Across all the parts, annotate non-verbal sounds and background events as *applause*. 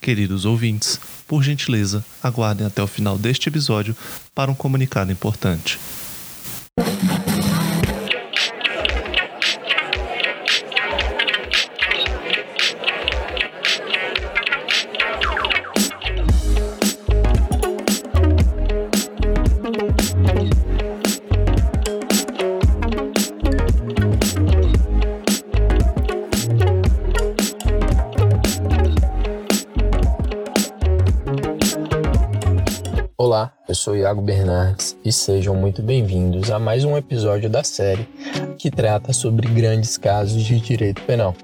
Queridos ouvintes, por gentileza, aguardem até o final deste episódio para um comunicado importante. Iago Bernardes e sejam muito bem-vindos a mais um episódio da série que trata sobre grandes casos de direito penal.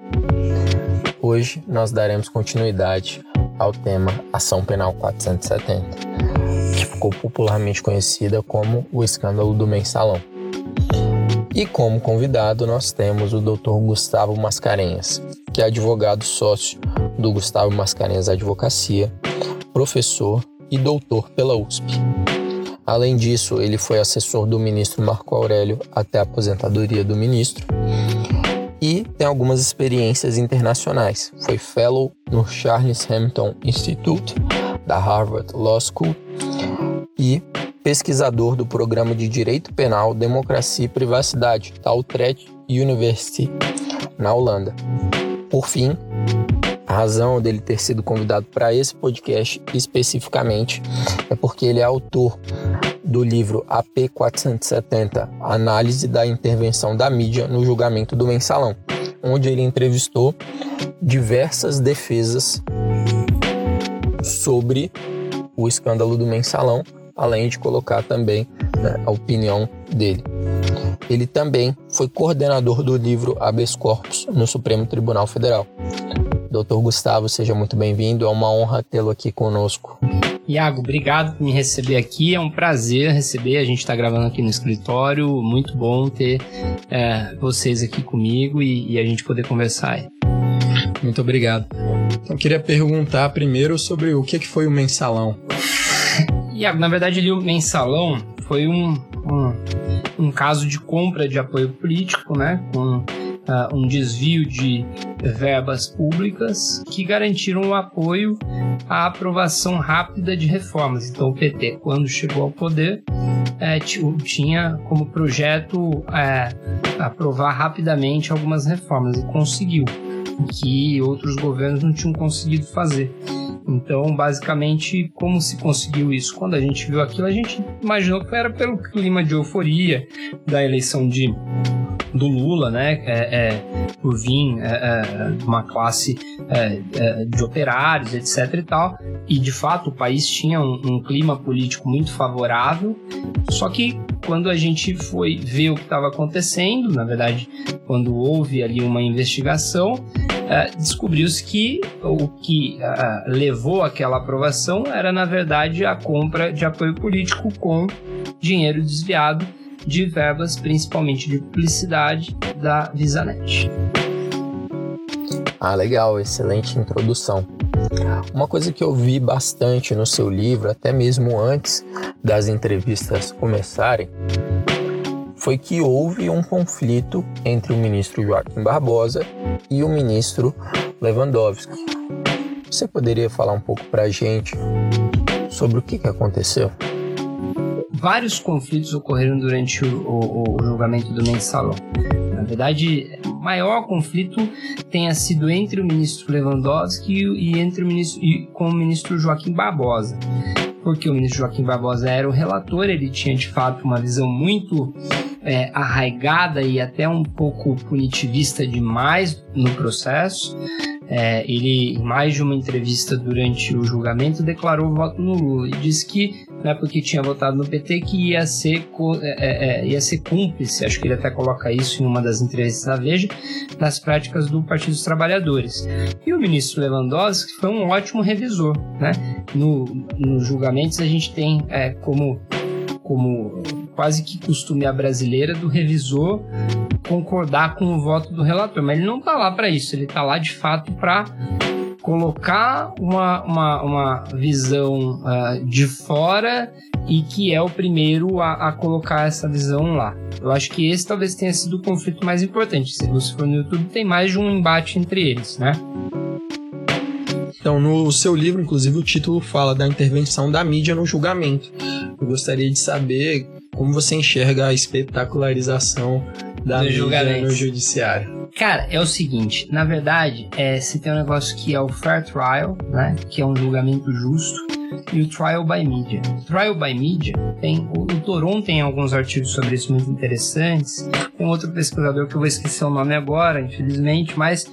Hoje nós daremos continuidade ao tema Ação Penal 470, que ficou popularmente conhecida como o escândalo do mensalão. E como convidado nós temos o Dr. Gustavo Mascarenhas, que é advogado sócio do Gustavo Mascarenhas Advocacia, professor e doutor pela USP. Além disso, ele foi assessor do ministro Marco Aurélio até a aposentadoria do ministro e tem algumas experiências internacionais. Foi fellow no Charles Hampton Institute da Harvard Law School e pesquisador do programa de Direito Penal, Democracia e Privacidade da Utrecht University na Holanda. Por fim, a razão dele ter sido convidado para esse podcast especificamente é porque ele é autor do livro AP 470 Análise da Intervenção da Mídia no Julgamento do Mensalão, onde ele entrevistou diversas defesas sobre o escândalo do Mensalão, além de colocar também né, a opinião dele. Ele também foi coordenador do livro Habeas Corpus no Supremo Tribunal Federal. Doutor Gustavo, seja muito bem-vindo. É uma honra tê-lo aqui conosco. Iago, obrigado por me receber aqui. É um prazer receber. A gente está gravando aqui no escritório. Muito bom ter é, vocês aqui comigo e, e, a gente poder conversar. Muito obrigado. Então, queria perguntar primeiro sobre o que foi o mensalão. Iago, na verdade, ali, o mensalão foi um, um, um caso de compra de apoio político, né? Com uh, um desvio de verbas públicas que garantiram o apoio à aprovação rápida de reformas. Então, o PT, quando chegou ao poder, é, tinha como projeto é, aprovar rapidamente algumas reformas e conseguiu, que outros governos não tinham conseguido fazer. Então, basicamente, como se conseguiu isso? Quando a gente viu aquilo, a gente imaginou que era pelo clima de euforia da eleição de do Lula, né, é, é, por vir é, é uma classe é, é, de operários, etc e tal, e de fato o país tinha um, um clima político muito favorável, só que quando a gente foi ver o que estava acontecendo, na verdade, quando houve ali uma investigação, uh, descobriu-se que o que uh, levou àquela aprovação era, na verdade, a compra de apoio político com dinheiro desviado de verbas, principalmente de publicidade, da VisaNet. Ah, legal, excelente introdução. Uma coisa que eu vi bastante no seu livro, até mesmo antes das entrevistas começarem, foi que houve um conflito entre o ministro Joaquim Barbosa e o ministro Lewandowski. Você poderia falar um pouco para a gente sobre o que, que aconteceu? vários conflitos ocorreram durante o, o, o julgamento do mensalão. Na verdade, o maior conflito tenha sido entre o ministro Lewandowski e entre o ministro e com o ministro Joaquim Barbosa. Porque o ministro Joaquim Barbosa era o relator, ele tinha de fato uma visão muito é, arraigada e até um pouco punitivista demais no processo. É, ele, em mais de uma entrevista durante o julgamento, declarou voto no Lula e disse que não é porque tinha votado no PT que ia ser, é, é, é, ia ser cúmplice, acho que ele até coloca isso em uma das entrevistas na Veja, nas práticas do Partido dos Trabalhadores. E o ministro Lewandowski foi um ótimo revisor. Né? No, nos julgamentos a gente tem é, como, como quase que costume a brasileira do revisor concordar com o voto do relator, mas ele não está lá para isso, ele está lá de fato para colocar uma, uma, uma visão uh, de fora e que é o primeiro a, a, colocar essa visão lá. Eu acho que esse talvez tenha sido o conflito mais importante. Se você for no YouTube, tem mais de um embate entre eles, né? Então, no seu livro, inclusive, o título fala da intervenção da mídia no julgamento. Eu gostaria de saber como você enxerga a espetacularização da Do mídia no judiciário. Cara, é o seguinte, na verdade, é, se tem um negócio que é o fair trial, né, que é um julgamento justo, e o trial by media. Trial by media tem o, o Toron tem alguns artigos sobre isso muito interessantes. Tem outro pesquisador que eu vou esquecer o nome agora, infelizmente, mas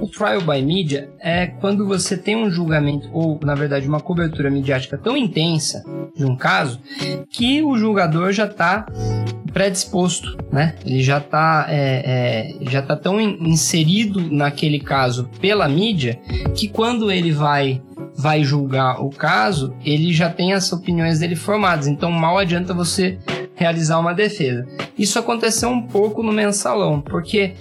o trial by media é quando você tem um julgamento ou, na verdade, uma cobertura midiática tão intensa de um caso que o julgador já está predisposto, né? Ele já está é, é, já tá tão in- inserido naquele caso pela mídia que quando ele vai vai julgar o caso, ele já tem as opiniões dele formadas. Então mal adianta você realizar uma defesa. Isso aconteceu um pouco no mensalão, porque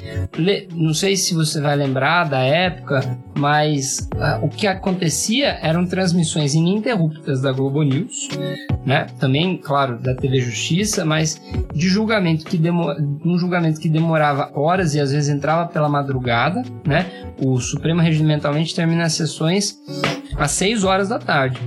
não sei se você vai lembrar da época, mas ah, o que acontecia eram transmissões ininterruptas da Globo News, né? Também, claro, da TV Justiça, mas de julgamento que demo... um julgamento que demorava horas e às vezes entrava pela madrugada, né? O Supremo regimentalmente termina as sessões às 6 horas da tarde.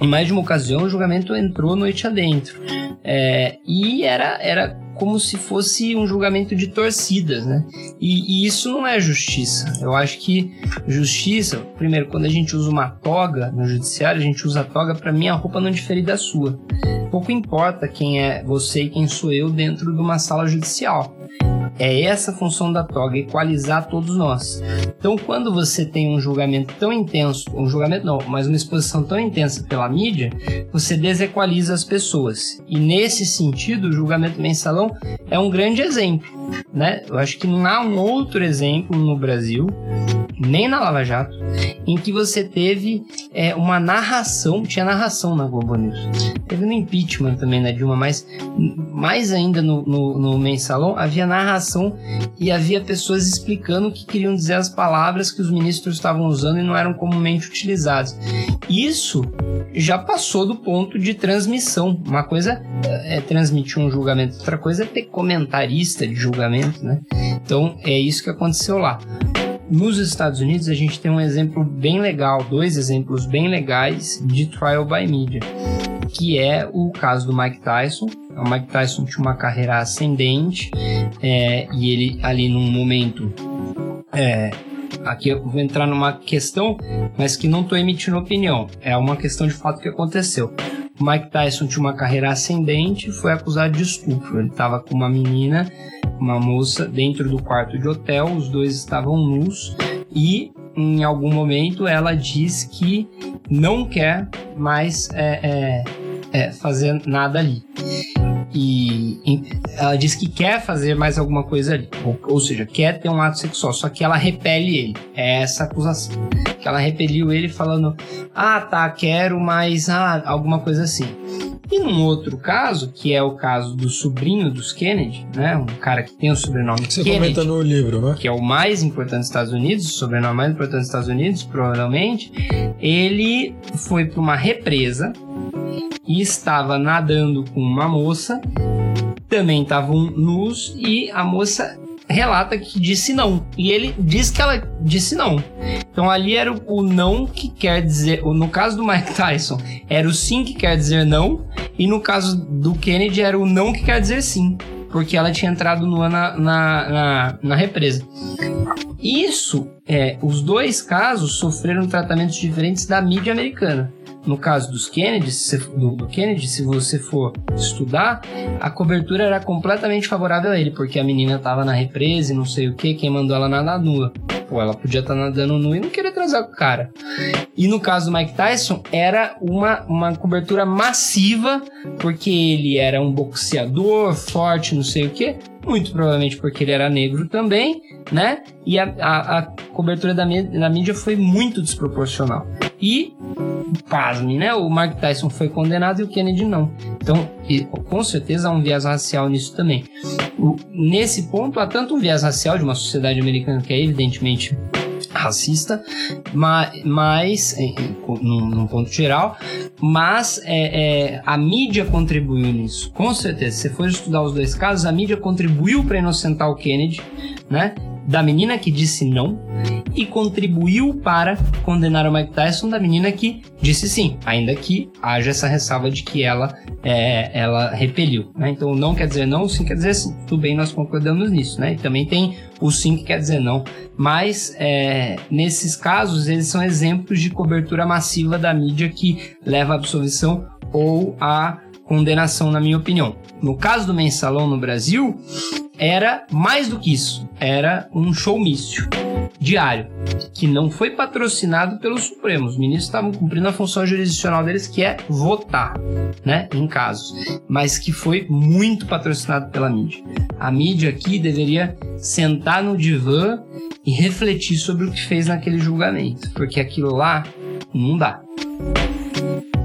Em mais de uma ocasião, o julgamento entrou noite adentro. É, e era, era como se fosse um julgamento de torcidas, né? E, e isso não é justiça. Eu acho que justiça, primeiro, quando a gente usa uma toga no judiciário, a gente usa a toga para minha roupa não diferir da sua. Pouco importa quem é você e quem sou eu dentro de uma sala judicial. É essa a função da toga, equalizar todos nós. Então, quando você tem um julgamento tão intenso, um julgamento não, mas uma exposição tão intensa pela mídia, você desequaliza as pessoas. E nesse sentido, o julgamento mensalão é um grande exemplo, né? Eu acho que não há um outro exemplo no Brasil, nem na Lava Jato, em que você teve é, uma narração, tinha narração na Globo News. Teve no impeachment também da Dilma, mas mais ainda no, no, no mensalão havia narração e havia pessoas explicando o que queriam dizer as palavras que os ministros estavam usando e não eram comumente utilizadas. Isso já passou do ponto de transmissão. Uma coisa é transmitir um julgamento, outra coisa é ter comentarista de julgamento, né? Então é isso que aconteceu lá. Nos Estados Unidos a gente tem um exemplo bem legal, dois exemplos bem legais de trial by media, que é o caso do Mike Tyson. O Mike Tyson tinha uma carreira ascendente é, e ele ali num momento é, aqui eu vou entrar numa questão, mas que não estou emitindo opinião. É uma questão de fato que aconteceu. O Mike Tyson tinha uma carreira ascendente e foi acusado de estupro. Ele estava com uma menina, uma moça, dentro do quarto de hotel. Os dois estavam nus e em algum momento ela diz que não quer mais é, é, é, fazer nada ali. E, ela diz que quer fazer mais alguma coisa ali, ou, ou seja, quer ter um ato sexual, só que ela repele ele. É essa acusação. Que ela repeliu ele falando: Ah, tá, quero, mas ah, alguma coisa assim. E num outro caso, que é o caso do sobrinho dos Kennedy, né? Um cara que tem o sobrenome Você Kennedy comenta no livro, né? que é o mais importante dos Estados Unidos, o sobrenome mais importante dos Estados Unidos, provavelmente, ele foi para uma represa e estava nadando com uma moça, também estavam nus e a moça relata que disse não. E ele diz que ela disse não. Então ali era o, o não que quer dizer, no caso do Mike Tyson, era o sim que quer dizer não, e no caso do Kennedy era o não que quer dizer sim, porque ela tinha entrado nua na, na, na, na represa. Isso, é, os dois casos sofreram tratamentos diferentes da mídia americana. No caso dos Kennedy, se do, Kennedy, se você for estudar, a cobertura era completamente favorável a ele, porque a menina tava na represa e não sei o que, quem mandou ela nadar nua. Pô, ela podia estar nadando nua e não querer transar com o cara. E no caso do Mike Tyson, era uma, uma cobertura massiva, porque ele era um boxeador forte, não sei o que, muito provavelmente porque ele era negro também, né? E a, a, a cobertura da, da mídia foi muito desproporcional. E, pasme, né? O Mike Tyson foi condenado e o Kennedy não. Então, com certeza há um viés racial nisso também. Nesse ponto, há tanto um viés racial de uma sociedade americana que é evidentemente racista, ma- mas, em- num, num ponto geral, mas é, é, a mídia contribuiu nisso, com certeza. Se você for estudar os dois casos, a mídia contribuiu para inocentar o Kennedy, né? Da menina que disse não e contribuiu para condenar o Mike Tyson da menina que disse sim, ainda que haja essa ressalva de que ela é, ela repeliu. Né? Então não quer dizer não, sim quer dizer sim. Tudo bem, nós concordamos nisso. Né? E também tem o sim que quer dizer não. Mas é, nesses casos eles são exemplos de cobertura massiva da mídia que leva à absolvição ou à condenação, na minha opinião. No caso do mensalão no Brasil, era mais do que isso. Era um showmício diário, que não foi patrocinado pelo Supremo. Os ministros estavam cumprindo a função jurisdicional deles, que é votar, né, em casos, mas que foi muito patrocinado pela mídia. A mídia aqui deveria sentar no divã e refletir sobre o que fez naquele julgamento, porque aquilo lá não dá.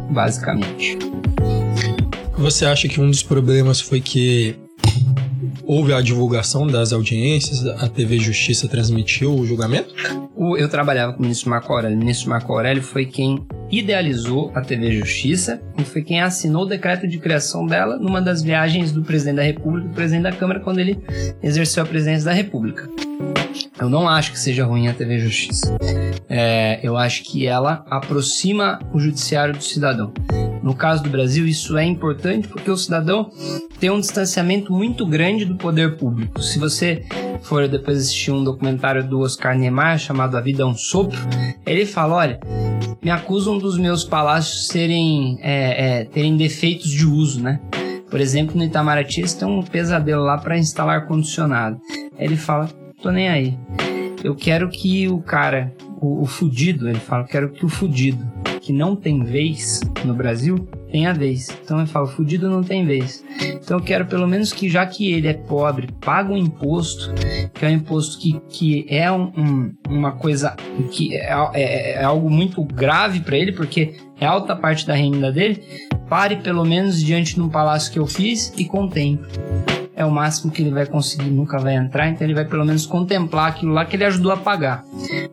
Basicamente. Você acha que um dos problemas foi que houve a divulgação das audiências, a TV Justiça transmitiu o julgamento? Eu trabalhava com o ministro Marco Aurélio. O ministro Marco Aurélio foi quem idealizou a TV Justiça e foi quem assinou o decreto de criação dela numa das viagens do presidente da República e do presidente da Câmara quando ele exerceu a presidência da República. Eu não acho que seja ruim a TV Justiça. É, eu acho que ela aproxima o judiciário do cidadão. No caso do Brasil, isso é importante porque o cidadão tem um distanciamento muito grande do poder público. Se você for depois assistir um documentário do Oscar Niemeyer chamado A Vida é um Sopro, ele fala: olha, me acusam dos meus palácios serem é, é, terem defeitos de uso, né? Por exemplo, no Itamaraty eles têm um pesadelo lá para instalar ar condicionado. Ele fala: tô nem aí. Eu quero que o cara, o, o fudido, ele fala, quero que o fudido que não tem vez no Brasil tem a vez. Então eu falo, fudido não tem vez. Então eu quero pelo menos que, já que ele é pobre, paga um imposto, que é um imposto que, que é um, um, uma coisa que é, é, é algo muito grave para ele, porque é alta parte da renda dele, pare pelo menos diante de um palácio que eu fiz e contemple é o máximo que ele vai conseguir, nunca vai entrar, então ele vai pelo menos contemplar aquilo lá que ele ajudou a pagar.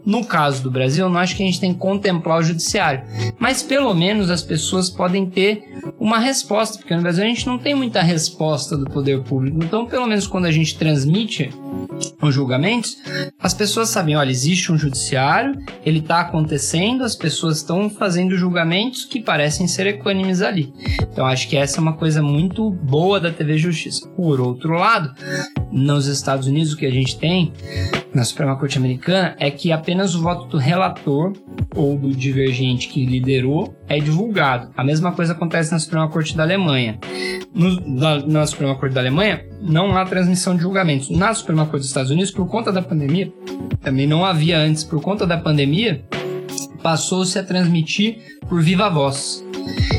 No caso do Brasil, eu não acho que a gente tem que contemplar o judiciário, mas pelo menos as pessoas podem ter uma resposta, porque no Brasil a gente não tem muita resposta do poder público. Então, pelo menos quando a gente transmite os julgamentos, as pessoas sabem, olha, existe um judiciário, ele está acontecendo, as pessoas estão fazendo julgamentos que parecem ser equânimes ali. Então, acho que essa é uma coisa muito boa da TV Justiça. Por outro lado, nos Estados Unidos, o que a gente tem na Suprema Corte Americana é que apenas o voto do relator ou do divergente que liderou é divulgado. A mesma coisa acontece na Suprema Corte da Alemanha. No, na, na, Suprema Corte da Alemanha, não há transmissão de julgamentos. Na Suprema Corte dos Estados Unidos, por conta da pandemia, também não havia antes, por conta da pandemia, passou-se a transmitir por viva voz.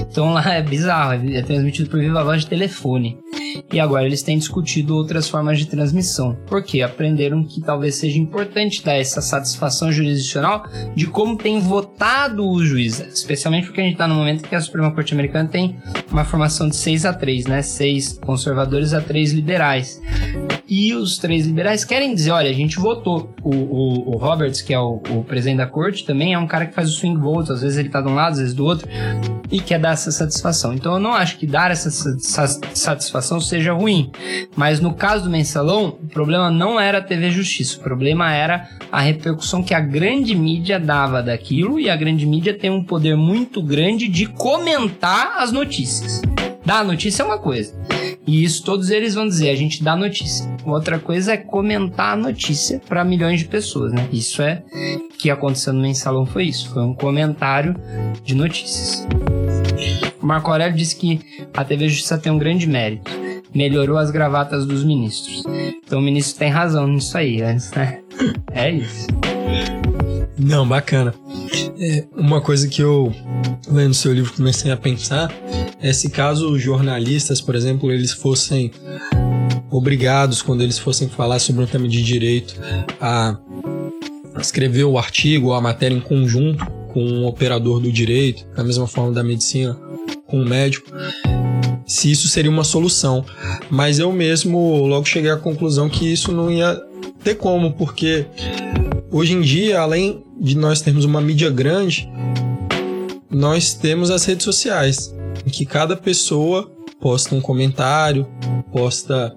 Então lá é bizarro, é transmitido por viva voz de telefone. E agora eles têm discutido outras formas de transmissão, porque aprenderam que talvez seja importante dar essa satisfação jurisdicional de como tem votado o juiz, especialmente porque a gente está no momento que a Suprema Corte Americana tem uma formação de 6 a 3, né? 6 conservadores a 3 liberais. E os três liberais querem dizer: olha, a gente votou. O, o, o Roberts, que é o, o, presidente da corte, também é um cara que faz o swing vote. Às vezes ele tá de um lado, às vezes do outro, e quer dar essa satisfação. Então eu não acho que dar essa satisfação seja ruim. Mas no caso do mensalão, o problema não era a TV Justiça. O problema era a repercussão que a grande mídia dava daquilo, e a grande mídia tem um poder muito grande de comentar as notícias. Dar notícia é uma coisa. E isso todos eles vão dizer, a gente dá notícia. Outra coisa é comentar a notícia para milhões de pessoas, né? Isso é que aconteceu no mensalão foi isso, foi um comentário de notícias. Marco Aurélio disse que a TV Justiça tem um grande mérito. Melhorou as gravatas dos ministros. Então o ministro tem razão nisso aí, né? *laughs* É isso. Não, bacana. É, uma coisa que eu, lendo seu livro, comecei a pensar é se caso jornalistas, por exemplo, eles fossem obrigados, quando eles fossem falar sobre um tema de direito, a escrever o artigo ou a matéria em conjunto com um operador do direito, da mesma forma da medicina, com um médico, se isso seria uma solução. Mas eu mesmo logo cheguei à conclusão que isso não ia ter como, porque hoje em dia, além de nós termos uma mídia grande, nós temos as redes sociais, em que cada pessoa posta um comentário, posta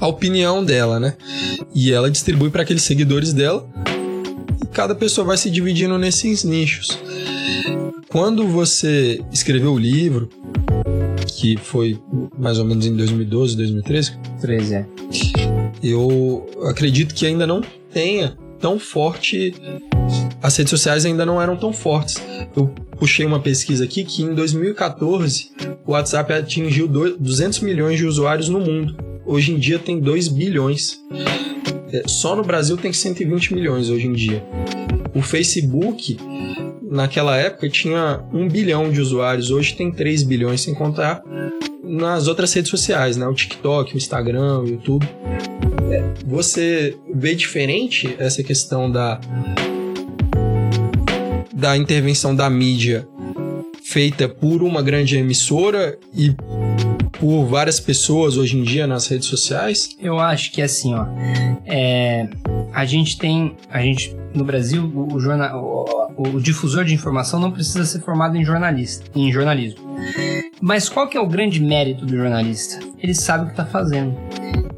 opinião dela, né? E ela distribui para aqueles seguidores dela. Cada pessoa vai se dividindo nesses nichos. Quando você escreveu o livro, que foi mais ou menos em 2012, 2013, 13, é. eu acredito que ainda não tenha tão forte. As redes sociais ainda não eram tão fortes. Eu puxei uma pesquisa aqui que em 2014 o WhatsApp atingiu 200 milhões de usuários no mundo. Hoje em dia tem 2 bilhões. É, só no Brasil tem 120 milhões hoje em dia. O Facebook, naquela época, tinha 1 bilhão de usuários, hoje tem 3 bilhões, sem contar nas outras redes sociais, né? O TikTok, o Instagram, o YouTube. É, você vê diferente essa questão da da intervenção da mídia feita por uma grande emissora e por várias pessoas hoje em dia nas redes sociais? Eu acho que assim, ó, é, a gente tem, a gente no Brasil o, o, jornal, o, o, difusor de informação não precisa ser formado em jornalista, em jornalismo. Mas qual que é o grande mérito do jornalista? Ele sabe o que está fazendo.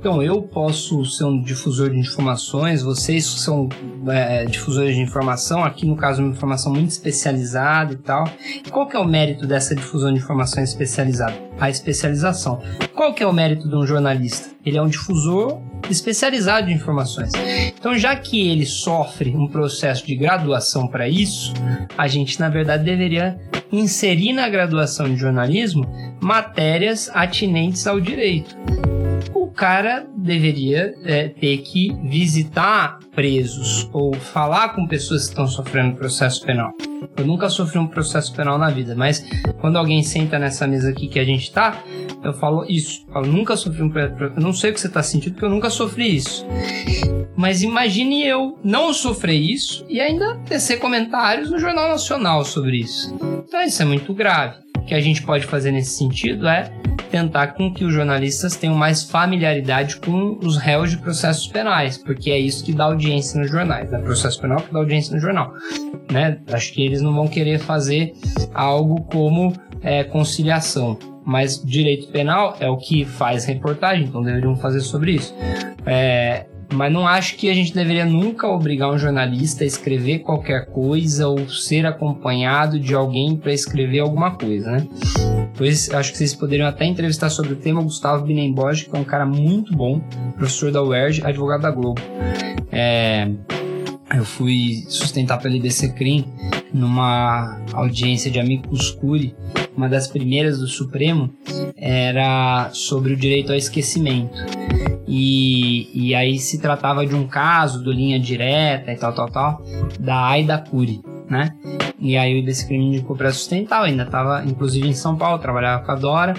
Então, eu posso ser um difusor de informações, vocês são é, difusores de informação, aqui no caso uma informação muito especializada e tal. Qual que é o mérito dessa difusão de informação especializada? A especialização. Qual que é o mérito de um jornalista? Ele é um difusor especializado de informações. Então, já que ele sofre um processo de graduação para isso, a gente na verdade deveria inserir na graduação de jornalismo matérias atinentes ao direito cara deveria é, ter que visitar presos ou falar com pessoas que estão sofrendo processo penal. Eu nunca sofri um processo penal na vida, mas quando alguém senta nessa mesa aqui que a gente tá, eu falo isso. Eu nunca sofri um processo. Eu não sei o que você tá sentindo, porque eu nunca sofri isso. Mas imagine eu não sofrer isso e ainda tecer comentários no Jornal Nacional sobre isso. Então isso é muito grave. Que a gente pode fazer nesse sentido é tentar com que os jornalistas tenham mais familiaridade com os réus de processos penais, porque é isso que dá audiência nos jornais, né? Processo penal que dá audiência no jornal, né? Acho que eles não vão querer fazer algo como é, conciliação, mas direito penal é o que faz reportagem, então deveriam fazer sobre isso. É, mas não acho que a gente deveria nunca obrigar um jornalista a escrever qualquer coisa ou ser acompanhado de alguém para escrever alguma coisa, né? Pois acho que vocês poderiam até entrevistar sobre o tema o Gustavo Binemboge, que é um cara muito bom, professor da UERJ, advogado da Globo. É, eu fui sustentar pela IDC CRIM numa audiência de amigos curi, uma das primeiras do Supremo, era sobre o direito ao esquecimento. E, e aí se tratava de um caso do linha direta e tal, tal, tal, da Aida Cury, né? E aí o IBC Crime indicou para sustentar, eu ainda estava inclusive em São Paulo, trabalhava com a Dora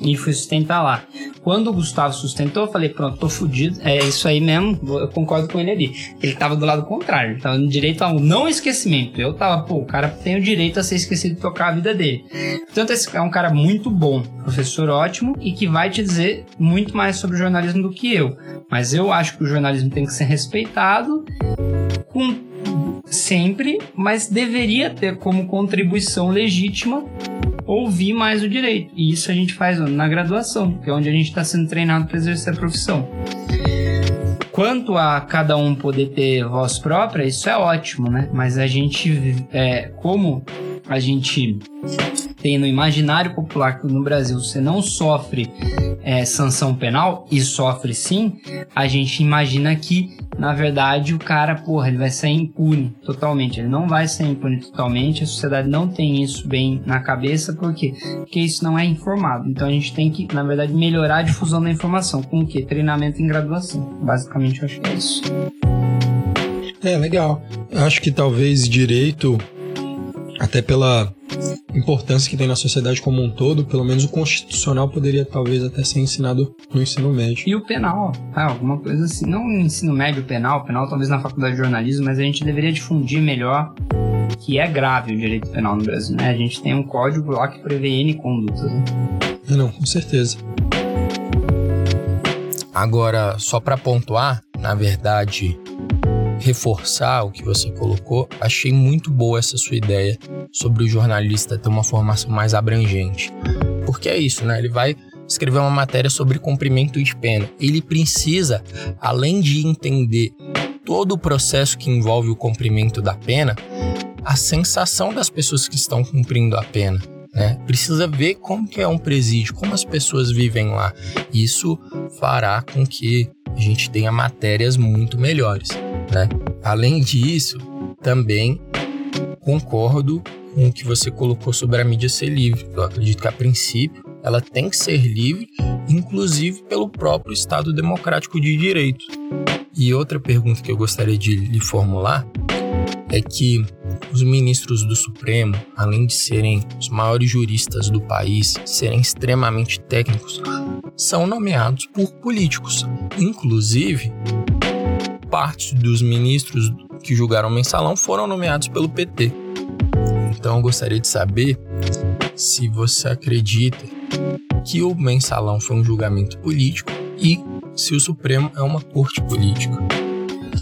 e fui sustentar lá. Quando o Gustavo sustentou, eu falei, pronto, tô fudido, é isso aí mesmo, eu concordo com ele ali. Ele tava do lado contrário, ele tava no direito ao não esquecimento. Eu tava, pô, o cara tem o direito a ser esquecido de tocar a vida dele. Portanto, esse é um cara muito bom, professor ótimo e que vai te dizer muito mais sobre o jornalismo do que eu. Mas eu acho que o jornalismo tem que ser respeitado com sempre, mas deveria ter como contribuição legítima ouvir mais o direito. E isso a gente faz na graduação, que é onde a gente está sendo treinado para exercer a profissão. Quanto a cada um poder ter voz própria, isso é ótimo, né? Mas a gente, é, como a gente tem no imaginário popular que no Brasil você não sofre é, sanção penal, e sofre sim, a gente imagina que, na verdade, o cara, porra, ele vai ser impune totalmente. Ele não vai ser impune totalmente, a sociedade não tem isso bem na cabeça, por quê? Porque isso não é informado. Então a gente tem que, na verdade, melhorar a difusão da informação. Com o quê? Treinamento em graduação. Basicamente, eu acho que é isso. É, legal. Acho que talvez direito, até pela importância que tem na sociedade como um todo, pelo menos o constitucional poderia talvez até ser ensinado no ensino médio. E o penal, ah, alguma coisa assim, não no ensino médio penal, penal talvez na faculdade de jornalismo, mas a gente deveria difundir melhor que é grave o direito penal no Brasil, né? A gente tem um código lá que prevê N condutas, né? Não, com certeza. Agora, só para pontuar, na verdade, reforçar o que você colocou, achei muito boa essa sua ideia sobre o jornalista ter uma formação mais abrangente. Porque é isso, né? Ele vai escrever uma matéria sobre cumprimento de pena. Ele precisa, além de entender todo o processo que envolve o cumprimento da pena, a sensação das pessoas que estão cumprindo a pena. Né? Precisa ver como que é um presídio, como as pessoas vivem lá. Isso fará com que a gente tenha matérias muito melhores. Né? Além disso, também concordo com o que você colocou sobre a mídia ser livre. Eu acredito que a princípio ela tem que ser livre, inclusive pelo próprio Estado democrático de direito. E outra pergunta que eu gostaria de lhe formular é que os ministros do Supremo, além de serem os maiores juristas do país, serem extremamente técnicos, são nomeados por políticos. Inclusive, parte dos ministros que julgaram o mensalão foram nomeados pelo PT. Então eu gostaria de saber se você acredita que o mensalão foi um julgamento político e se o Supremo é uma corte política.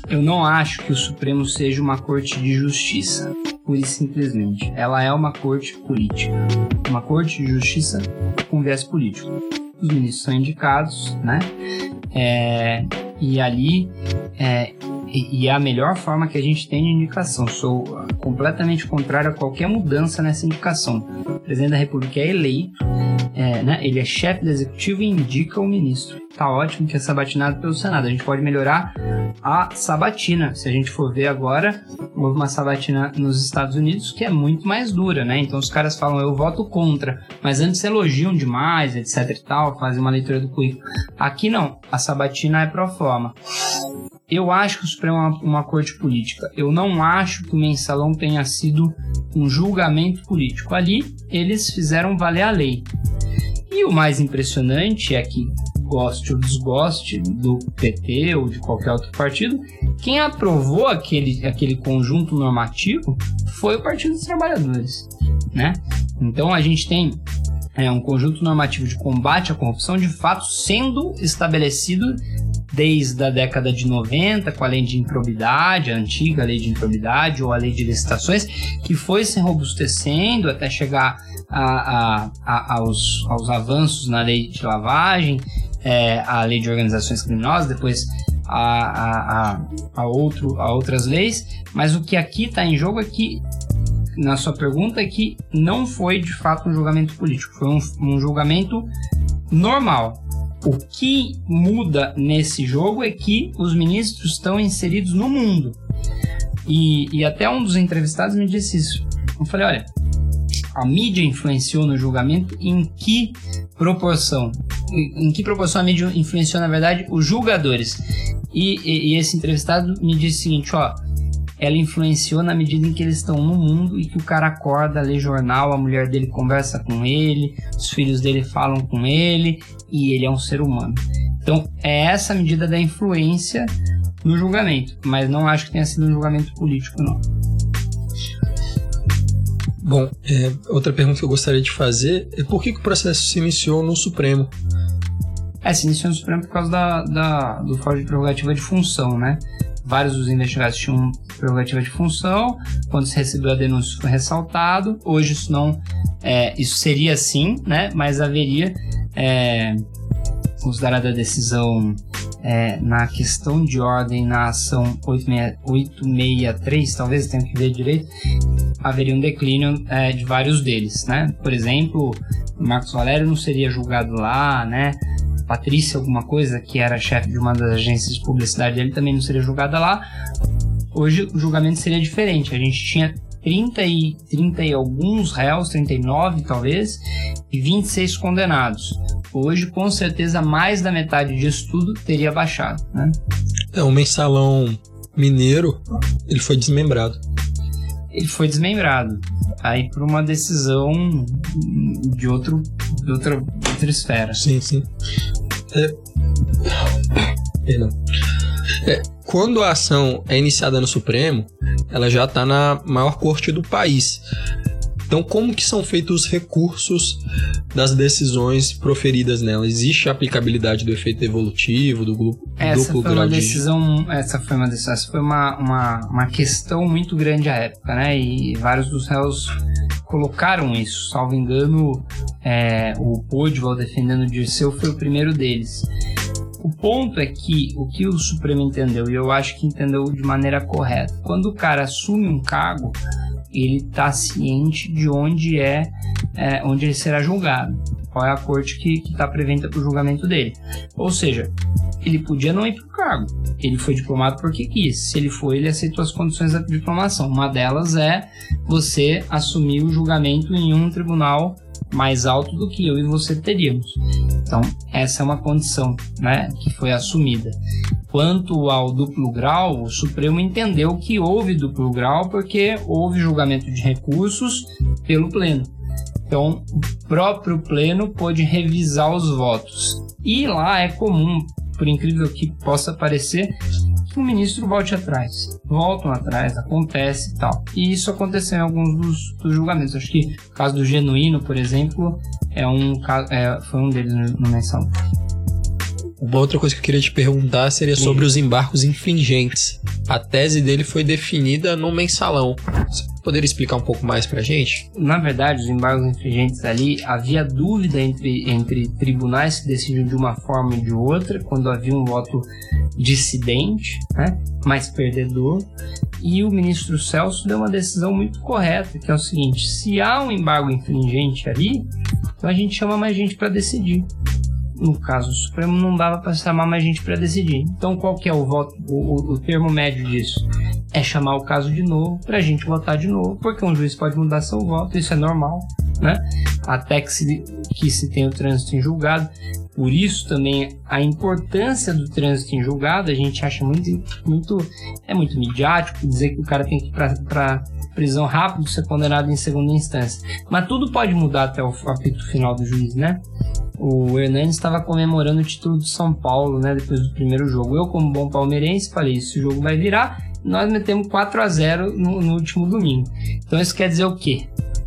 Eu não acho que o Supremo seja uma corte de justiça, pura e simplesmente. Ela é uma corte política. Uma corte de justiça com viés político. Os ministros são indicados, né? É, e ali é, e é a melhor forma que a gente tem de indicação. Sou completamente contrário a qualquer mudança nessa indicação. O presidente da República é eleito, é, né, ele é chefe do executivo e indica o ministro. Tá ótimo que é sabatinado pelo Senado. A gente pode melhorar a sabatina. Se a gente for ver agora, houve uma sabatina nos Estados Unidos que é muito mais dura, né? Então os caras falam, eu voto contra, mas antes elogiam demais, etc e tal, fazem uma leitura do currículo. Aqui não, a sabatina é pro forma. Eu acho que o Supremo é uma, uma corte política. Eu não acho que o mensalão tenha sido um julgamento político. Ali, eles fizeram valer a lei. E o mais impressionante é que, goste ou desgoste do PT ou de qualquer outro partido, quem aprovou aquele, aquele conjunto normativo foi o Partido dos Trabalhadores. Né? Então a gente tem é, um conjunto normativo de combate à corrupção de fato sendo estabelecido desde a década de 90, com a lei de improbidade, a antiga lei de improbidade ou a lei de licitações, que foi se robustecendo até chegar a, a, a, aos, aos avanços na lei de lavagem, é, a lei de organizações criminosas, depois a, a, a, outro, a outras leis, mas o que aqui está em jogo é que, na sua pergunta, é que não foi de fato um julgamento político, foi um, um julgamento normal, o que muda nesse jogo é que os ministros estão inseridos no mundo. E, e até um dos entrevistados me disse isso. Eu falei: olha, a mídia influenciou no julgamento em que proporção? Em que proporção a mídia influenciou, na verdade, os julgadores? E, e, e esse entrevistado me disse o seguinte: ó, ela influenciou na medida em que eles estão no mundo e que o cara acorda, lê jornal, a mulher dele conversa com ele, os filhos dele falam com ele e ele é um ser humano. Então é essa medida da influência no julgamento, mas não acho que tenha sido um julgamento político, não. Bom, é, outra pergunta que eu gostaria de fazer é por que, que o processo se iniciou no Supremo? É, se iniciou no Supremo por causa da, da do fórum de prerrogativa de função, né? Vários dos investigados tinham prerrogativa de função. Quando se recebeu a denúncia, isso foi ressaltado. Hoje isso não, é, isso seria assim, né? Mas haveria é, considerada a decisão é, na questão de ordem na ação 863, talvez tenha que ver direito, haveria um declínio é, de vários deles, né? Por exemplo, Marcos Valério não seria julgado lá, né? Patrícia alguma coisa, que era chefe de uma das agências de publicidade dele, também não seria julgada lá. Hoje o julgamento seria diferente. A gente tinha 30 e, 30 e alguns réus, 39 talvez, e 26 condenados. Hoje, com certeza, mais da metade disso tudo teria baixado. Né? É, o mensalão mineiro, ele foi desmembrado. Ele foi desmembrado. Aí por uma decisão de, outro, outra, outra esfera. Sim, sim. É... Perdão. É, quando a ação é iniciada no Supremo, ela já está na maior corte do país. Então, como que são feitos os recursos das decisões proferidas nela? Existe a aplicabilidade do efeito evolutivo, do grupo, essa duplo foi uma decisão, de... Essa foi uma decisão, essa foi uma, uma, uma questão muito grande à época, né? E vários dos réus colocaram isso. Salvo engano, é, o Podval defendendo o Dirceu foi o primeiro deles. O ponto é que o que o Supremo entendeu, e eu acho que entendeu de maneira correta, quando o cara assume um cargo, ele está ciente de onde é, é, onde ele será julgado, qual é a corte que está preventa para o julgamento dele. Ou seja, ele podia não ir para o cargo. Ele foi diplomado porque quis. Se ele foi, ele aceitou as condições da diplomação. Uma delas é você assumir o julgamento em um tribunal mais alto do que eu e você teríamos. Então, essa é uma condição né, que foi assumida. Quanto ao duplo grau, o Supremo entendeu que houve duplo grau porque houve julgamento de recursos pelo Pleno. Então, o próprio Pleno pôde revisar os votos. E lá é comum por incrível que possa parecer, que o ministro volte atrás. Voltam atrás, acontece e tal. E isso aconteceu em alguns dos, dos julgamentos. Acho que o caso do Genuíno, por exemplo, é um, é, foi um deles no, mensalão. Uma outra coisa que eu queria te perguntar seria sobre os embargos infringentes. A tese dele foi definida no mensalão. Você poderia explicar um pouco mais pra gente? Na verdade, os embargos infringentes ali, havia dúvida entre, entre tribunais que decidiam de uma forma e de outra, quando havia um voto dissidente, né, mais perdedor, e o ministro Celso deu uma decisão muito correta, que é o seguinte: se há um embargo infringente ali, então a gente chama mais gente para decidir no caso do Supremo, não dava para chamar mais gente para decidir. Então, qual que é o voto, o, o, termo médio disso? É chamar o caso de novo para a gente votar de novo, porque um juiz pode mudar seu voto, isso é normal, né? Até que se, que se tenha o trânsito em julgado. Por isso também a importância do trânsito em julgado, a gente acha muito, muito é muito midiático dizer que o cara tem que ir para prisão rápido ser condenado em segunda instância. Mas tudo pode mudar até o apito final do juiz, né? o Hernandes estava comemorando o título do São Paulo, né, depois do primeiro jogo. Eu, como bom palmeirense, falei: esse jogo vai virar. Nós metemos 4 a 0 no, no último domingo. Então isso quer dizer o quê?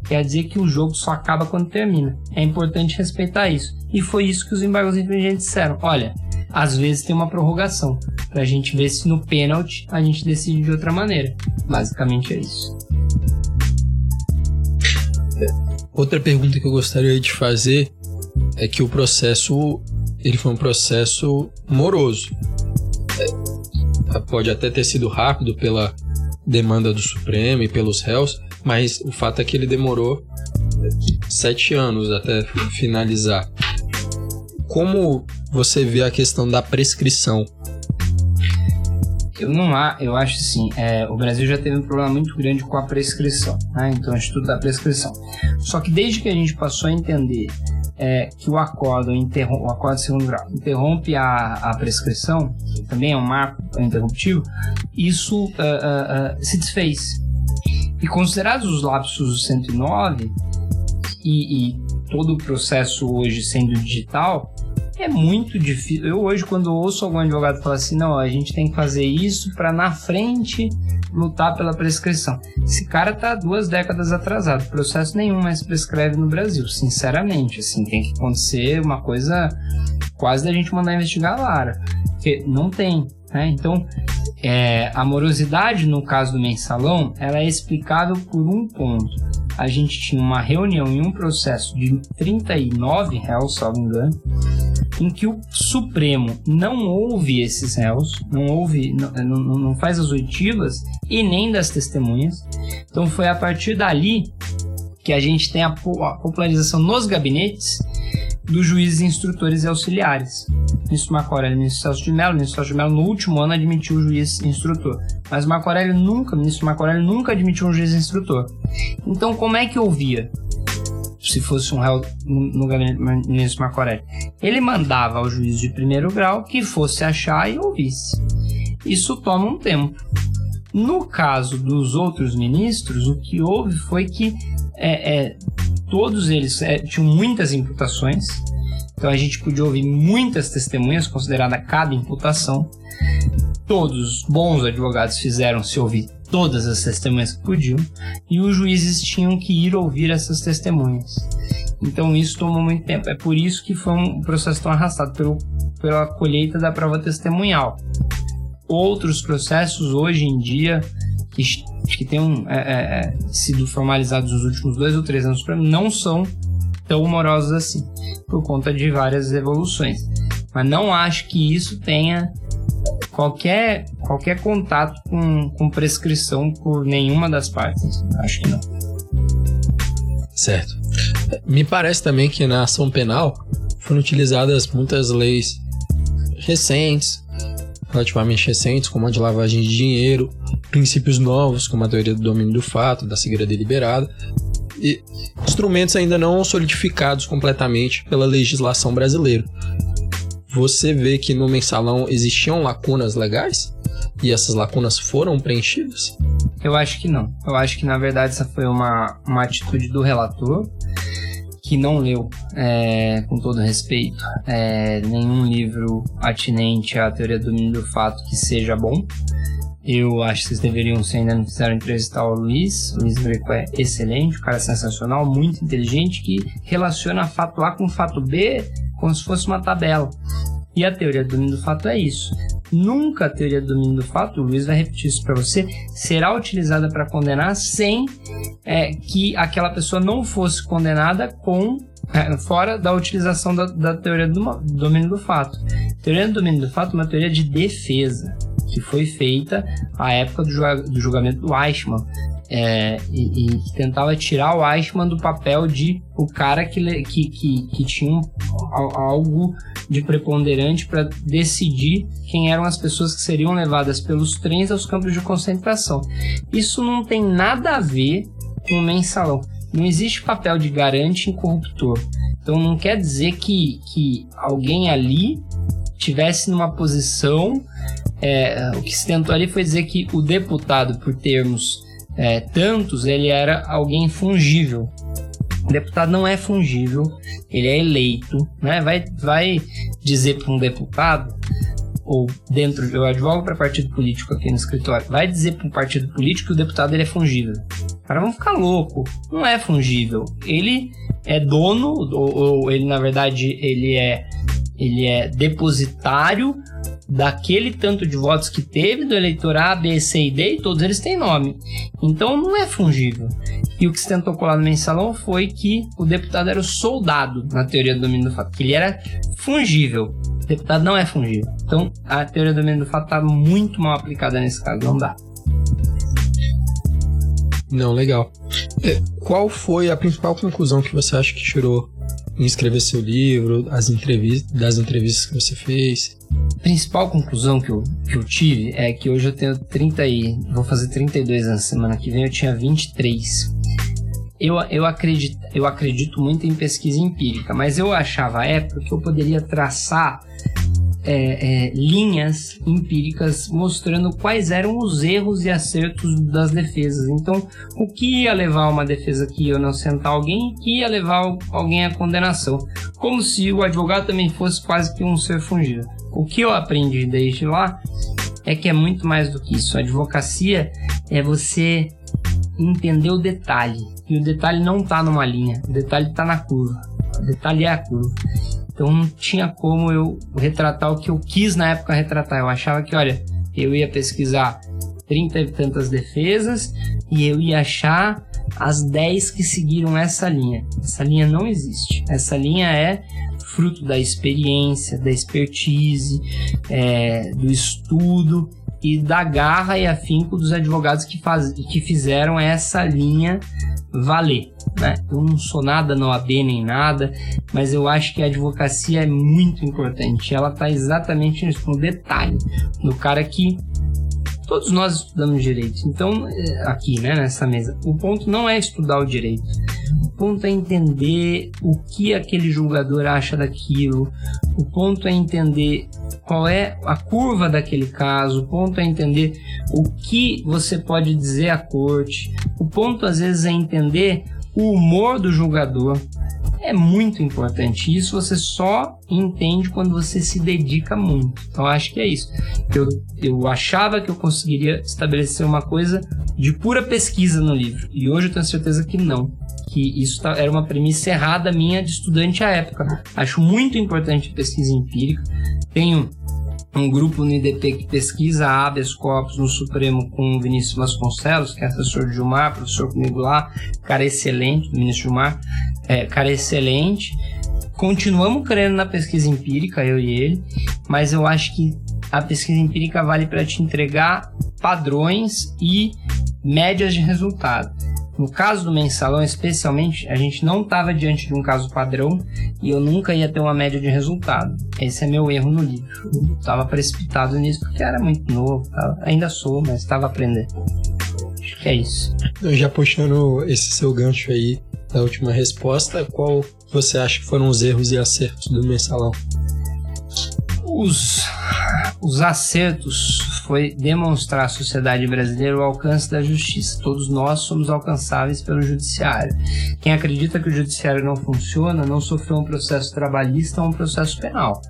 Quer dizer que o jogo só acaba quando termina. É importante respeitar isso. E foi isso que os embargos infringentes disseram. Olha, às vezes tem uma prorrogação para a gente ver se no pênalti a gente decide de outra maneira. Basicamente é isso. Outra pergunta que eu gostaria de fazer é que o processo ele foi um processo moroso. É, pode até ter sido rápido pela demanda do Supremo e pelos réus, mas o fato é que ele demorou sete anos até finalizar. Como você vê a questão da prescrição? Eu não há, eu acho assim, é, o Brasil já teve um problema muito grande com a prescrição, né? então o Instituto da Prescrição. Só que desde que a gente passou a entender é, que o acordo, o acordo de segundo grau interrompe a, a prescrição, também é um marco interruptivo, isso uh, uh, uh, se desfez. E considerados os lapsos do 109 e, e todo o processo hoje sendo digital, é muito difícil. Eu hoje, quando ouço algum advogado falar assim, não, a gente tem que fazer isso para na frente lutar pela prescrição. Esse cara tá duas décadas atrasado. Processo nenhum mais prescreve no Brasil, sinceramente. Assim, tem que acontecer uma coisa quase da gente mandar investigar a Lara. Porque não tem. Né? Então, é, a morosidade no caso do mensalão, ela é explicável por um ponto. A gente tinha uma reunião em um processo de 39 réus, salvo engano, em que o Supremo não ouve esses réus, não ouve, não, não, não faz as oitivas e nem das testemunhas. Então foi a partir dali que a gente tem a popularização nos gabinetes dos juízes instrutores e auxiliares. Ministro Marco e ministro Celso de Mello. Ministro Celso de Mello, no último ano, admitiu o juiz instrutor. Mas Marco nunca, ministro Marco nunca admitiu um juiz instrutor. Então, como é que ouvia? se fosse um réu no, gabinete ministro Aurélio. Ele mandava ao juiz de primeiro grau que fosse achar e ouvisse. Isso toma um tempo. No caso dos outros ministros, o que houve foi que é, é, todos eles é, tinham muitas imputações, então a gente podia ouvir muitas testemunhas, considerada cada imputação. Todos os bons advogados fizeram se ouvir todas as testemunhas que podiam, e os juízes tinham que ir ouvir essas testemunhas. Então isso tomou muito tempo. É por isso que foi um processo tão arrastado pelo, pela colheita da prova testemunhal. Outros processos hoje em dia que, que tenham é, é, é, sido formalizados nos últimos dois ou três anos não são tão morosos assim, por conta de várias evoluções. Mas não acho que isso tenha qualquer, qualquer contato com, com prescrição por nenhuma das partes. Acho que não. Certo. Me parece também que na ação penal foram utilizadas muitas leis recentes, relativamente recentes, como a de lavagem de dinheiro, princípios novos, como a teoria do domínio do fato, da cegueira deliberada, e instrumentos ainda não solidificados completamente pela legislação brasileira. Você vê que no mensalão existiam lacunas legais? E essas lacunas foram preenchidas? Eu acho que não. Eu acho que na verdade essa foi uma, uma atitude do relator que não leu, é, com todo respeito, é, nenhum livro atinente à teoria do domínio do fato que seja bom. Eu acho que vocês deveriam, se ainda não fizeram, entrevistar o Luiz. O Luiz Greco é excelente, o cara é sensacional, muito inteligente, que relaciona fato A com fato B como se fosse uma tabela. E a teoria do domínio do fato é isso. Nunca a teoria do domínio do fato, o Luiz vai repetir isso para você, será utilizada para condenar sem é, que aquela pessoa não fosse condenada com fora da utilização da, da teoria do, do domínio do fato. A teoria do domínio do fato é uma teoria de defesa que foi feita à época do, julgamento do Eichmann. É, e, e, tentava tirar o Eichmann do papel de o cara que, que, que, que tinha um, algo de preponderante para decidir quem eram as pessoas que seriam levadas pelos trens aos campos de concentração. Isso não tem nada a ver com o mensalão. Não existe papel de garante em corruptor. Então não quer dizer que, que alguém ali tivesse numa posição. É, o que se tentou ali foi dizer que o deputado, por termos é, tantos, ele era alguém fungível. O deputado não é fungível, ele é eleito, né? Vai, vai dizer para um deputado ou dentro, eu advogo para partido político aqui no escritório, vai dizer para um partido político que o deputado ele é fungível. Os caras vão ficar louco. Não é fungível. Ele é dono, ou, ou ele na verdade ele é ele é depositário daquele tanto de votos que teve do eleitor A, B, C e D, e todos eles têm nome. Então não é fungível. E o que se tentou colar no mensalão foi que o deputado era o soldado na teoria do domínio do fato, que ele era fungível. O deputado não é fungível. Então a teoria do domínio do fato está muito mal aplicada nesse caso, não dá. Não, legal. É, qual foi a principal conclusão que você acha que tirou em escrever seu livro, as entrevistas, das entrevistas que você fez? A principal conclusão que eu, que eu tive é que hoje eu tenho 30 e vou fazer 32 anos semana que vem eu tinha 23. Eu, eu, acredito, eu acredito muito em pesquisa empírica, mas eu achava à época que eu poderia traçar é, é, linhas empíricas mostrando quais eram os erros e acertos das defesas. Então, o que ia levar uma defesa que ia inocentar alguém e que ia levar alguém à condenação. Como se o advogado também fosse quase que um ser fungido. O que eu aprendi desde lá é que é muito mais do que isso. A advocacia é você entender o detalhe. E o detalhe não está numa linha, o detalhe está na curva. O detalhe é a curva. Então não tinha como eu retratar o que eu quis na época retratar. Eu achava que, olha, eu ia pesquisar 30 e tantas defesas e eu ia achar as 10 que seguiram essa linha. Essa linha não existe. Essa linha é fruto da experiência, da expertise, é, do estudo e da garra e afinco dos advogados que, faz, que fizeram essa linha valer. Né? Eu não sou nada no AB nem nada, mas eu acho que a advocacia é muito importante. Ela está exatamente no detalhe, no cara que todos nós estudamos direito. Então, é, aqui, né, nessa mesa, o ponto não é estudar o direito. O ponto é entender o que aquele julgador acha daquilo. O ponto é entender qual é a curva daquele caso, o ponto é entender o que você pode dizer à corte, o ponto às vezes é entender o humor do julgador. É muito importante. Isso você só entende quando você se dedica muito. Então acho que é isso. Eu, eu achava que eu conseguiria estabelecer uma coisa de pura pesquisa no livro. E hoje eu tenho certeza que não que isso tá, era uma premissa errada minha de estudante à época. Acho muito importante pesquisa empírica. Tenho um grupo no IDP que pesquisa habeas corpus no Supremo com o Vinícius Vasconcelos, que é assessor de Gilmar, professor comigo lá, cara excelente, ministro Gilmar, é, cara excelente. Continuamos crendo na pesquisa empírica, eu e ele, mas eu acho que a pesquisa empírica vale para te entregar padrões e médias de resultado. No caso do mensalão, especialmente, a gente não estava diante de um caso padrão e eu nunca ia ter uma média de resultado. Esse é meu erro no livro. Eu estava precipitado nisso porque era muito novo, ainda sou, mas estava aprendendo. Acho que é isso. Já puxando esse seu gancho aí da última resposta, qual você acha que foram os erros e acertos do mensalão? Os, os acertos foi demonstrar à sociedade brasileira o alcance da justiça. Todos nós somos alcançáveis pelo judiciário. Quem acredita que o judiciário não funciona não sofreu um processo trabalhista ou um processo penal.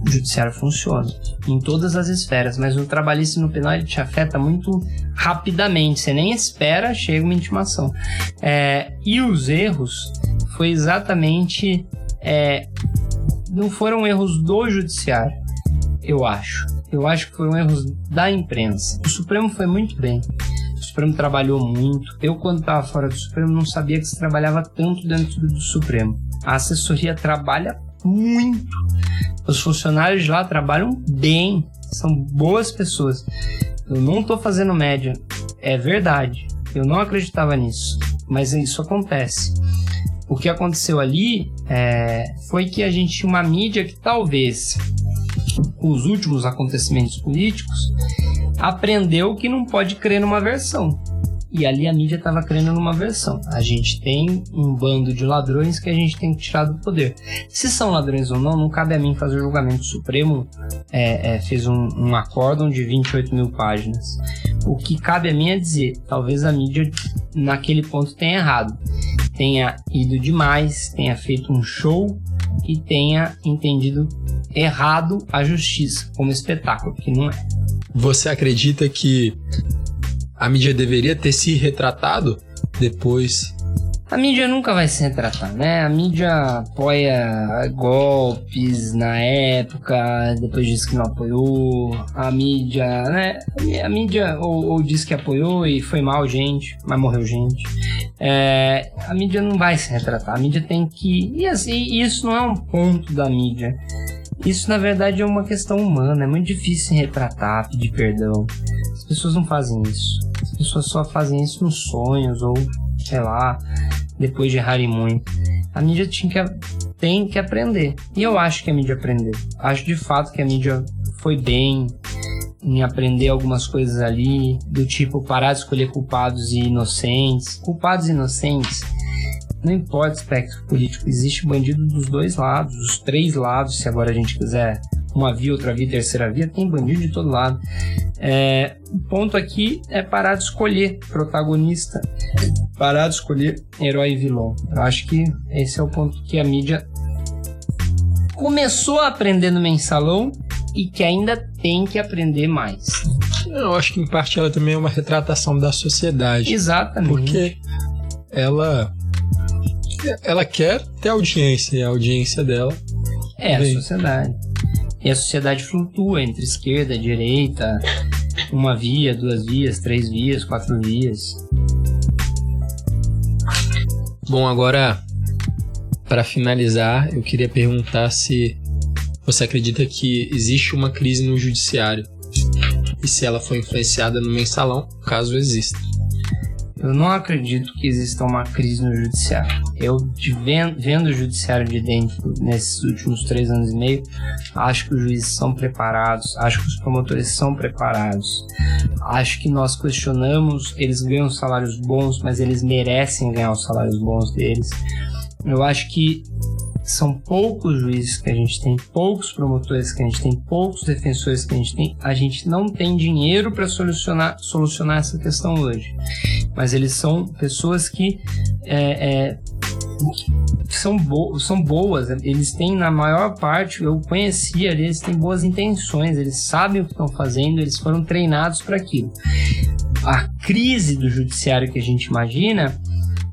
O judiciário funciona em todas as esferas, mas no trabalhista no penal ele te afeta muito rapidamente. Você nem espera, chega uma intimação. É, e os erros foi exatamente. É, não foram erros do judiciário, eu acho eu acho que foi um erro da imprensa. O Supremo foi muito bem. O Supremo trabalhou muito. Eu, quando estava fora do Supremo, não sabia que se trabalhava tanto dentro do Supremo. A assessoria trabalha muito. Os funcionários lá trabalham bem. São boas pessoas. Eu não estou fazendo média. É verdade. Eu não acreditava nisso. Mas isso acontece. O que aconteceu ali é, foi que a gente tinha uma mídia que talvez com os últimos acontecimentos políticos, aprendeu que não pode crer numa versão. E ali a mídia estava crendo numa versão. A gente tem um bando de ladrões que a gente tem que tirar do poder. Se são ladrões ou não, não cabe a mim fazer o julgamento. O Supremo é, é, fez um, um acórdão de 28 mil páginas. O que cabe a mim é dizer, talvez a mídia naquele ponto tenha errado. Tenha ido demais, tenha feito um show e tenha entendido errado a justiça como espetáculo, que não é. Você acredita que a mídia deveria ter se retratado depois a mídia nunca vai se retratar, né? A mídia apoia golpes na época, depois diz que não apoiou. A mídia, né? A mídia ou, ou diz que apoiou e foi mal gente, mas morreu gente. É, a mídia não vai se retratar. A mídia tem que. E assim, isso não é um ponto da mídia. Isso na verdade é uma questão humana. É muito difícil se retratar, pedir perdão. As pessoas não fazem isso. As pessoas só fazem isso nos sonhos ou sei lá, depois de errarem muito. A mídia tinha que, tem que aprender. E eu acho que a mídia aprendeu. Acho de fato que a mídia foi bem em aprender algumas coisas ali, do tipo parar de escolher culpados e inocentes. Culpados e inocentes, não importa o espectro político, existe bandido dos dois lados, dos três lados, se agora a gente quiser uma via, outra via, terceira via, tem bandido de todo lado. É, o ponto aqui é parar de escolher protagonista, parar de escolher herói e vilão. Eu acho que esse é o ponto que a mídia começou a aprender no mensalão e que ainda tem que aprender mais. Eu acho que em parte ela também é uma retratação da sociedade. Exatamente. Porque ela ela quer ter audiência e a audiência dela é vem. a sociedade. E a sociedade flutua entre esquerda, direita, uma via, duas vias, três vias, quatro vias. Bom, agora para finalizar, eu queria perguntar se você acredita que existe uma crise no judiciário e se ela foi influenciada no mensalão, caso exista. Eu não acredito que exista uma crise no judiciário. Eu, vendo, vendo o judiciário de dentro nesses últimos três anos e meio, acho que os juízes são preparados, acho que os promotores são preparados. Acho que nós questionamos, eles ganham salários bons, mas eles merecem ganhar os salários bons deles. Eu acho que são poucos juízes que a gente tem, poucos promotores que a gente tem, poucos defensores que a gente tem. A gente não tem dinheiro para solucionar, solucionar essa questão hoje. Mas eles são pessoas que é, é, são, bo são boas, eles têm, na maior parte, eu conheci ali, eles têm boas intenções, eles sabem o que estão fazendo, eles foram treinados para aquilo. A crise do judiciário que a gente imagina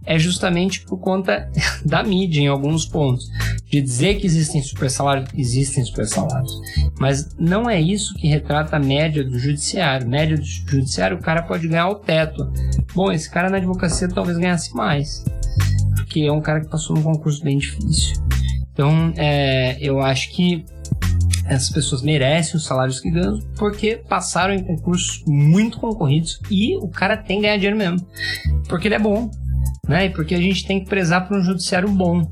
é justamente por conta *laughs* da mídia em alguns pontos. de dizer que existem super salários, existem super salários. Mas não é isso que retrata a média do judiciário. Média do judiciário, o cara pode ganhar o teto. Bom, esse cara na advocacia talvez ganhasse mais. Porque é um cara que passou num concurso bem difícil. Então, é, eu acho que essas pessoas merecem os salários que ganham porque passaram em concursos muito concorridos e o cara tem que ganhar dinheiro mesmo. Porque ele é bom, né? E porque a gente tem que prezar por um judiciário bom.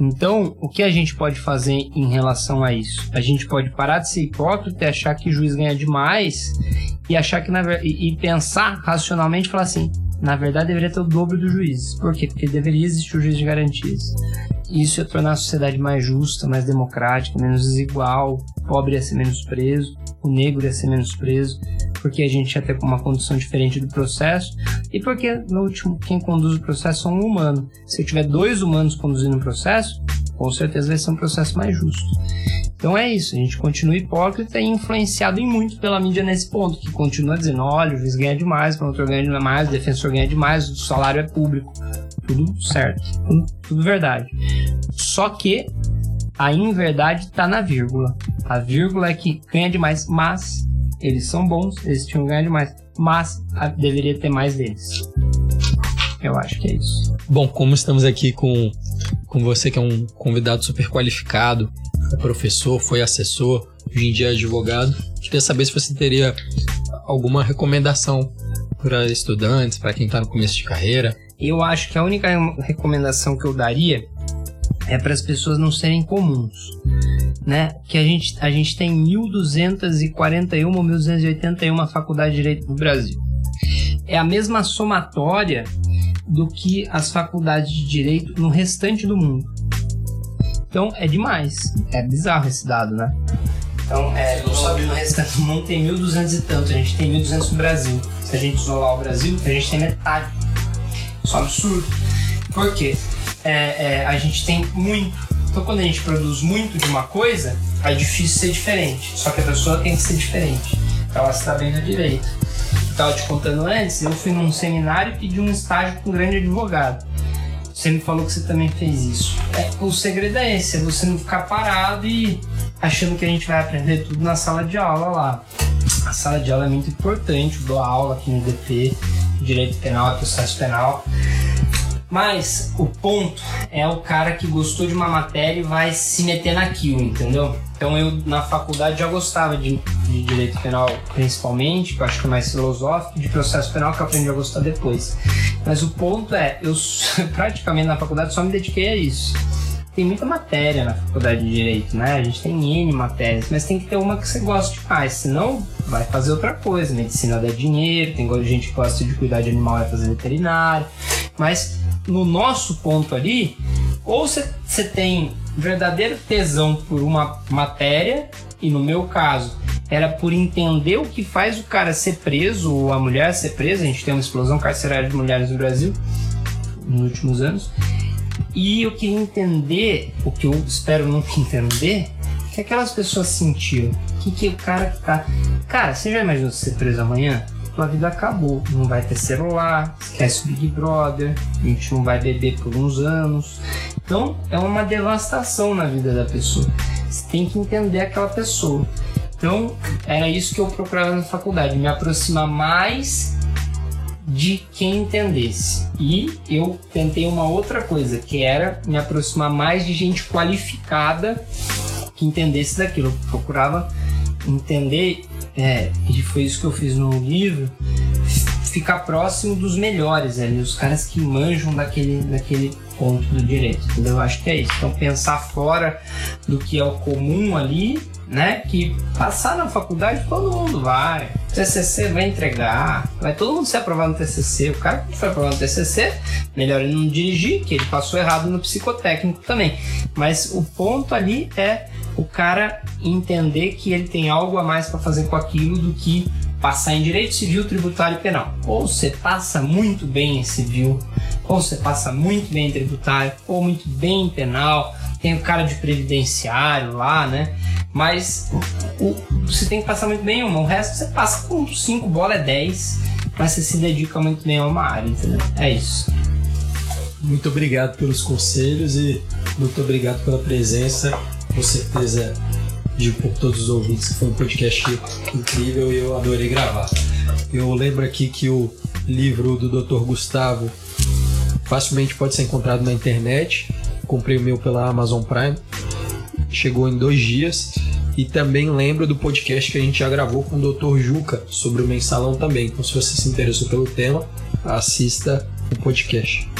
Então, o que a gente pode fazer em relação a isso? A gente pode parar de ser hipócrita e achar que o juiz ganha demais e achar que na, e, pensar racionalmente falar assim: na verdade deveria ter o dobro do juiz. Por quê? Porque deveria existir o juiz de garantias. Isso ia tornar a sociedade mais justa, mais democrática, menos desigual, o pobre ia ser menos preso, o negro ia ser menos preso, porque a gente ia ter uma condição diferente do processo e porque, no último, quem conduz o processo é um humano. Se eu tiver dois humanos conduzindo o processo, com certeza vai ser um processo mais justo. Então é isso, a gente continua hipócrita e influenciado em muito pela mídia nesse ponto, que continua dizendo, olha, o juiz ganha demais, o promotor ganha demais, o defensor ganha demais, o salário é público tudo certo, tudo, tudo verdade. Só que a inverdade está na vírgula. A vírgula é que ganha demais, mas eles são bons, eles tinham ganho demais, mas a, deveria ter mais deles. Eu acho que é isso. Bom, como estamos aqui com, com você, que é um convidado super qualificado, é professor, foi assessor, hoje em dia é advogado, queria saber se você teria alguma recomendação para estudantes, para quem está no começo de carreira, eu acho que a única recomendação que eu daria é para as pessoas não serem comuns, né? Que a gente, a gente tem 1.241 ou 1.281 faculdades de direito no Brasil. É a mesma somatória do que as faculdades de direito no restante do mundo. Então é demais. É bizarro esse dado, né? Então, é, no, no restante do mundo tem 1.200 e tanto, a gente tem 1.200 no Brasil. Se a gente isolar o Brasil, a gente tem metade isso é um absurdo. Por quê? É, é, a gente tem muito. Então, quando a gente produz muito de uma coisa, é difícil ser diferente. Só que a pessoa tem que ser diferente. Ela está bem no direito. Estava te contando antes, eu fui num seminário e pedi um estágio com um grande advogado. Você me falou que você também fez isso. É, o segredo é esse, é você não ficar parado e achando que a gente vai aprender tudo na sala de aula lá. A sala de aula é muito importante, eu dou aula aqui no DP, direito penal e processo penal. Mas o ponto é o cara que gostou de uma matéria e vai se meter naquilo, entendeu? Então eu na faculdade já gostava de, de direito penal principalmente, que eu acho que é mais filosófico, de processo penal que eu aprendi a gostar depois. Mas o ponto é, eu *laughs* praticamente na faculdade só me dediquei a isso tem muita matéria na faculdade de Direito, né? A gente tem N matérias, mas tem que ter uma que você goste mais, senão vai fazer outra coisa. Medicina dá dinheiro, tem gente que gosta de cuidar de animal, vai fazer veterinário. Mas no nosso ponto ali, ou você tem verdadeiro tesão por uma matéria, e no meu caso, era por entender o que faz o cara ser preso ou a mulher ser presa. A gente tem uma explosão carcerária de mulheres no Brasil nos últimos anos. E eu queria entender, o que eu espero nunca *laughs* entender, que aquelas pessoas sentiram. Que que o cara que tá. Cara, você já imaginou ser preso amanhã? Tua vida acabou. Não vai ter celular, esquece o Big Brother, a gente não vai beber por uns anos. Então é uma devastação na vida da pessoa. Você tem que entender aquela pessoa. Então era isso que eu procurava na faculdade, me aproximar mais de quem entendesse. E eu tentei uma outra coisa, que era me aproximar mais de gente qualificada que entendesse daquilo. Eu procurava entender, é, e foi isso que eu fiz no livro, ficar próximo dos melhores ali, os caras que manjam daquele, daquele ponto do direito, entendeu? Eu acho que é isso. Então pensar fora do que é o comum ali né? Que passar na faculdade todo mundo vai. O TCC vai entregar, vai todo mundo ser aprovado no TCC. O cara que foi aprovado no TCC, melhor ele não dirigir, que ele passou errado no psicotécnico também. Mas o ponto ali é o cara entender que ele tem algo a mais para fazer com aquilo do que passar em direito civil, tributário e penal. Ou você passa muito bem em civil, ou você passa muito bem em tributário, ou muito bem em penal. Tem o cara de previdenciário lá, né? Mas o, você tem que passar muito bem em uma. O resto você passa com 5 bolas, é 10. Mas você se dedica muito bem a uma área, entendeu? É isso. Muito obrigado pelos conselhos e muito obrigado pela presença. Com certeza, digo por todos os ouvintes que foi um podcast incrível e eu adorei gravar. Eu lembro aqui que o livro do Dr. Gustavo facilmente pode ser encontrado na internet. Comprei o meu pela Amazon Prime. Chegou em dois dias. E também lembro do podcast que a gente já gravou com o Dr. Juca sobre o mensalão também. Então, se você se interessou pelo tema, assista o podcast.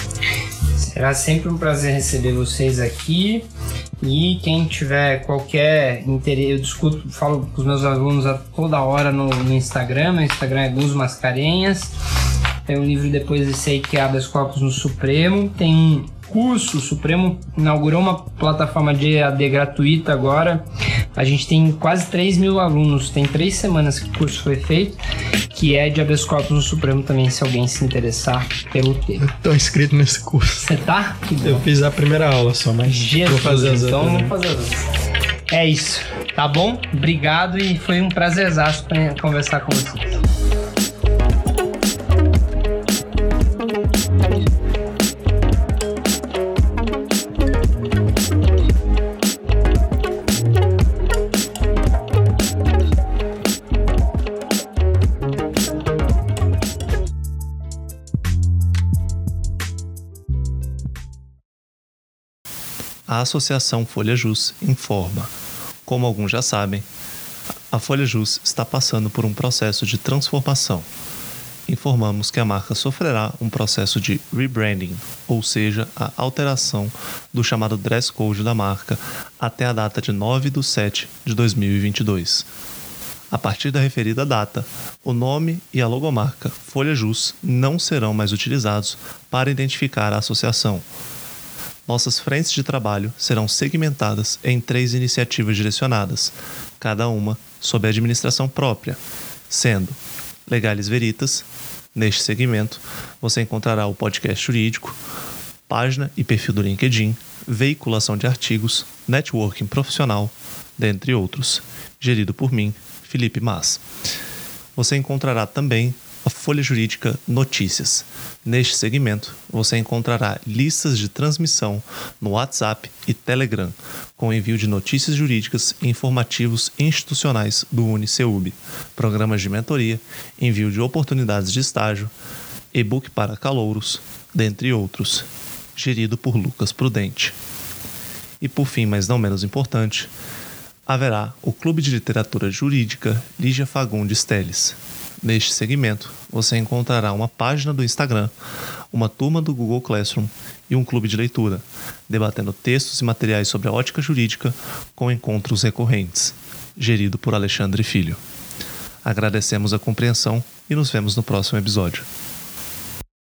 Será sempre um prazer receber vocês aqui. E quem tiver qualquer interesse, eu discuto, falo com os meus alunos a toda hora no, no Instagram. Meu Instagram é Gus Mascarenhas. Tem um livro depois desse aí que é Habeas Corpus no Supremo. Tem um curso, o Supremo inaugurou uma plataforma de EAD gratuita agora. A gente tem quase 3 mil alunos, tem três semanas que o curso foi feito, que é de habeas corpus no Supremo também, se alguém se interessar pelo tema. Eu tô inscrito nesse curso. Você tá? Eu fiz a primeira aula só, mas Jesus, vou fazer as então outras. vamos né? fazer as outras. É isso, tá bom? Obrigado e foi um prazerzaço pra conversar com vocês. A Associação Folha Jus informa. Como alguns já sabem, a Folha Jus está passando por um processo de transformação. Informamos que a marca sofrerá um processo de rebranding, ou seja, a alteração do chamado dress code da marca até a data de 9 de 7 de 2022. A partir da referida data, o nome e a logomarca Folha Jus não serão mais utilizados para identificar a associação, nossas frentes de trabalho serão segmentadas em três iniciativas direcionadas, cada uma sob administração própria, sendo Legales Veritas. Neste segmento, você encontrará o podcast jurídico, página e perfil do LinkedIn, veiculação de artigos, networking profissional, dentre outros, gerido por mim, Felipe Mas. Você encontrará também a Folha Jurídica Notícias. Neste segmento, você encontrará listas de transmissão no WhatsApp e Telegram, com envio de notícias jurídicas e informativos institucionais do UniCeub, programas de mentoria, envio de oportunidades de estágio, e-book para calouros, dentre outros, gerido por Lucas Prudente. E por fim, mas não menos importante, haverá o Clube de Literatura Jurídica Lígia Fagundes Teles. Neste segmento, você encontrará uma página do Instagram, uma turma do Google Classroom e um clube de leitura, debatendo textos e materiais sobre a ótica jurídica com encontros recorrentes, gerido por Alexandre Filho. Agradecemos a compreensão e nos vemos no próximo episódio.